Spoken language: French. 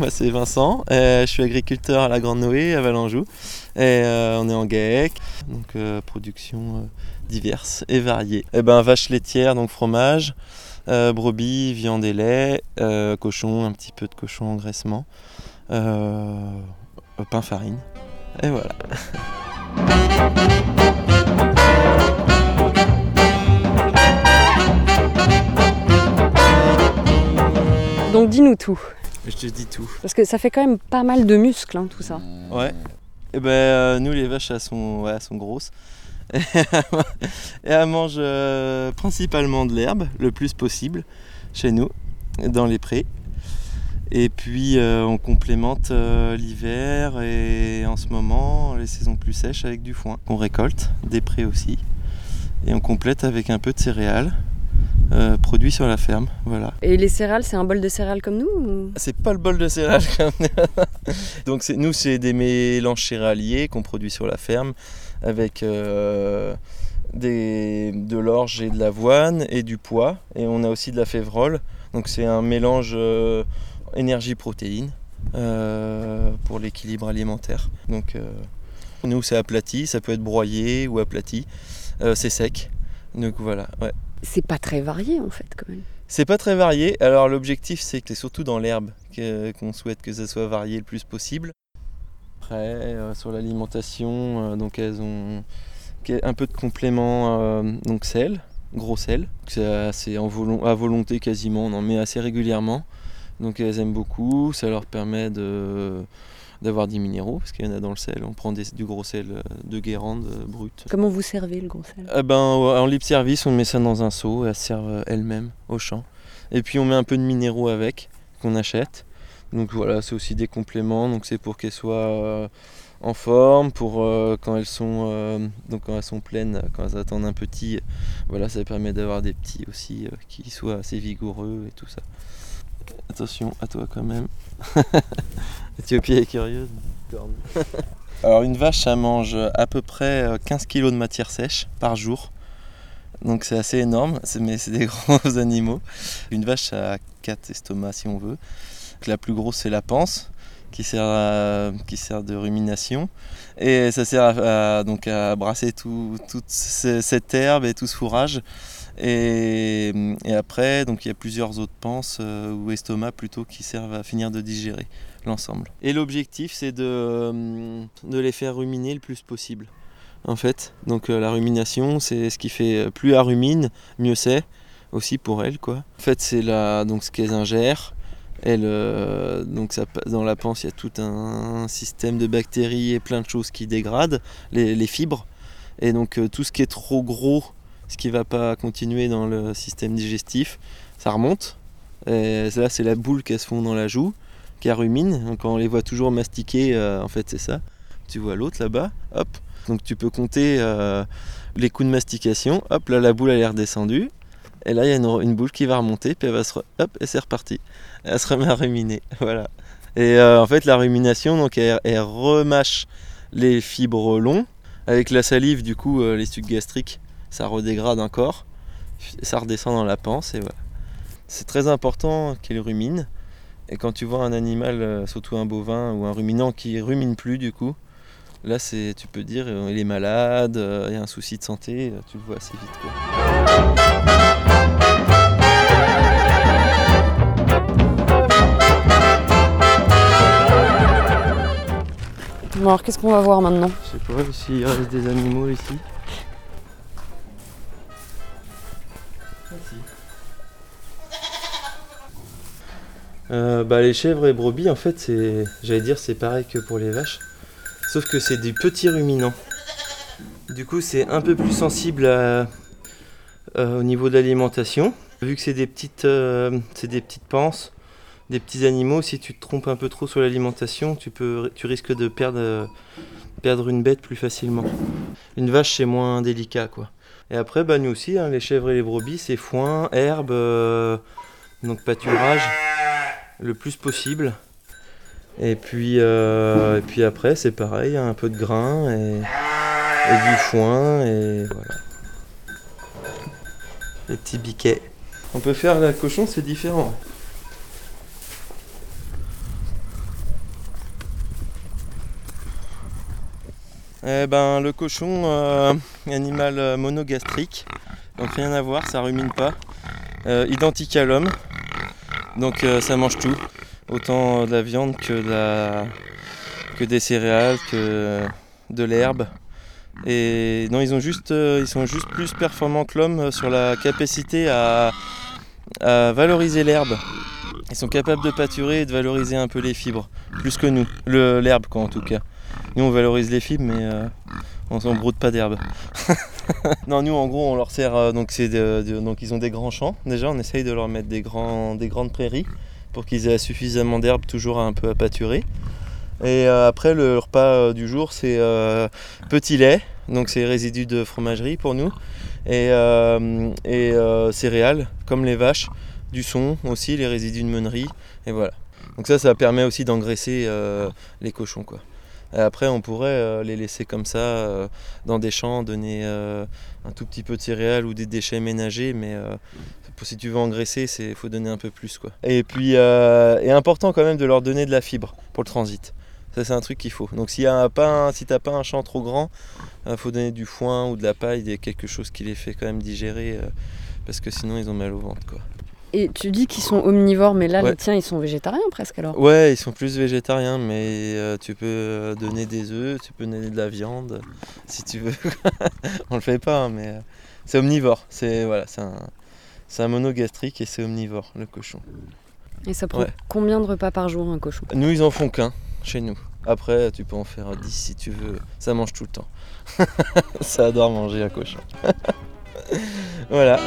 moi c'est Vincent, euh, je suis agriculteur à la Grande Noé à Valenjou et euh, on est en GAEC, donc euh, production diverses et variées. Et ben vache laitière, donc fromage, brebis, viande et lait, cochon, un petit peu de cochon engraissement, pain farine, et voilà. Donc dis-nous tout. Je te dis tout. Parce que ça fait quand même pas mal de muscles, hein, tout ça. Ouais. Et ben euh, nous les vaches elles sont, ouais, elles sont grosses. Et elles mangent euh, principalement de l'herbe le plus possible chez nous, dans les prés. Et puis euh, on complémente l'hiver et en ce moment les saisons plus sèches avec du foin qu'on récolte, des prés aussi. Et on complète avec un peu de céréales euh, produits sur la ferme. Voilà. Et les céréales, c'est un bol de céréales comme nous C'est pas le bol de céréales comme nous. Donc nous, c'est des mélanges céréaliers qu'on produit sur la ferme avec euh, des, de l'orge et de l'avoine et du pois. Et on a aussi de la févrole. Donc c'est un mélange euh, énergie-protéine pour l'équilibre alimentaire. Donc nous, c'est aplati, ça peut être broyé ou aplati. c'est sec. Donc voilà, ouais c'est pas très varié en fait quand même. C'est pas très varié. Alors l'objectif c'est que c'est surtout dans l'herbe qu'on souhaite que ça soit varié le plus possible. Après euh, sur l'alimentation, euh, donc elles ont un peu de complément euh, donc sel, gros sel. C'est à volonté quasiment, on en met assez régulièrement. Donc elles aiment beaucoup, ça leur permet de d'avoir des minéraux, parce qu'il y en a dans le sel. On prend du gros sel euh, de Guérande euh, brut. Comment vous servez le gros sel? Eh ben, En libre service, on met ça dans un seau, et elle sert euh, elle-même au champ. Et puis on met un peu de minéraux avec, qu'on achète. Donc voilà, c'est aussi des compléments, donc c'est pour qu'elles soient en forme, pour quand elles sont donc quand elles sont pleines, quand elles attendent un petit, voilà, ça permet d'avoir des petits aussi qui soient assez vigoureux et tout ça. Attention à toi quand même. Éthiopie est curieuse. Alors une vache, ça mange à peu près 15 euh, kg de matière sèche par jour. Donc c'est assez énorme, mais c'est des gros animaux. Une vache, a 4 estomacs si on veut. La plus grosse, c'est la panse, qui sert, qui sert de rumination. Et ça sert à, donc à brasser toute cette herbe et tout ce fourrage et, après, donc il y a plusieurs autres panses euh, ou estomacs plutôt qui servent à finir de digérer l'ensemble. Et l'objectif, c'est de, euh, de, les faire ruminer le plus possible. En fait, donc euh, la rumination, c'est ce qui fait plus elle rumine, mieux c'est aussi pour elle, quoi. En fait, c'est donc ce qu'elles ingèrent. Elle, donc dans la panse, il y a tout un, système de bactéries et plein de choses qui dégradent les, les fibres. Et donc tout ce qui est trop gros ce qui ne va pas continuer dans le système digestif, ça remonte. Et là, c'est la boule qu'elles se font dans la joue, qui rumine. Quand on les voit toujours mastiquer, euh, en fait, c'est ça. Tu vois l'autre là-bas, hop. Donc tu peux compter euh, les coups de mastication. Hop, là, la boule, elle est redescendue. Et là, il y a une, boule qui va remonter, puis elle va se. Hop, et c'est reparti. Elle se remet à ruminer. Voilà. Et euh, en fait, la rumination, donc, elle, elle, remâche les fibres longs. Avec la salive, du coup, les sucs gastriques ça redégrade encore, ça redescend dans la panse et voilà. C'est très important qu'il rumine. Et quand tu vois un animal, euh, surtout un bovin ou un ruminant qui rumine plus du coup, là c'est, tu peux dire euh, il est malade, euh, il y a un souci de santé, tu le vois assez vite. Bon alors qu'est-ce qu'on va voir maintenant? Je sais pas s'il reste des animaux ici. Euh, bah, les chèvres et brebis, en fait, c'est, j'allais dire, c'est pareil que pour les vaches, sauf que c'est des petits ruminants. Du coup, c'est un peu plus sensible euh, au niveau de l'alimentation. Vu que c'est des petites, euh, c'est des petites panses, des petits animaux, si tu te trompes un peu trop sur l'alimentation, tu peux, tu risques de perdre, perdre une bête plus facilement. Une vache, c'est moins délicat, quoi. Et après, bah, nous aussi, hein, les chèvres et les brebis, c'est foin, herbe, donc pâturage le plus possible. Et puis, euh, et puis après, c'est pareil, un peu de grain et, du foin et voilà. Les petits biquets. On peut faire la cochon, c'est différent. Eh ben, le cochon, euh, animal euh, monogastrique, donc rien à voir, ça rumine pas. Euh, identique à l'homme, donc ça mange tout, autant de la viande que, des céréales, que de l'herbe. Et non, ils, ont juste, ils sont juste plus performants que l'homme sur la capacité à, valoriser l'herbe. Ils sont capables de pâturer et de valoriser un peu les fibres, plus que nous, l'herbe quoi en tout cas. Nous on valorise les fibres mais euh, on s'en broute pas d'herbe. non nous en gros on leur sert euh, donc c'est donc ils ont des grands champs déjà on essaye de leur mettre des, grands, des grandes prairies pour qu'ils aient suffisamment d'herbe toujours un peu à pâturer. Et euh, après le repas du jour c'est petit lait donc c'est résidus de fromagerie pour nous et, et céréales comme les vaches du son aussi, les résidus de meunerie, et voilà. Donc ça, ça permet aussi d'engraisser les cochons, quoi. Et après, on pourrait euh, les laisser comme ça euh, dans des champs, donner euh, un tout petit peu de céréales ou des déchets ménagers, mais euh, si tu veux engraisser, il faut donner un peu plus, quoi. Et puis, euh, est important quand même de leur donner de la fibre pour le transit. Ça, c'est un truc qu'il faut. Donc, y a pas si t'as pas un champ trop grand, il faut donner du foin ou de la paille, quelque chose qui les fait quand même digérer, euh, parce que sinon, ils ont mal au ventre, quoi. Et tu dis qu'ils sont omnivores, mais là, Ouais. les tiens, ils sont végétariens presque alors. Ouais, ils sont plus végétariens, mais euh, tu peux euh, donner des œufs, tu peux donner de la viande, si tu veux. On le fait pas, hein, mais euh, c'est omnivore. C'est voilà, c'est un, c'est un monogastrique et c'est omnivore le cochon. Et ça prend Ouais. combien de repas par jour un cochon? Nous, ils en font qu'un chez nous. Après, tu peux en faire 10 si tu veux. Ça mange tout le temps. ça adore manger un cochon. voilà.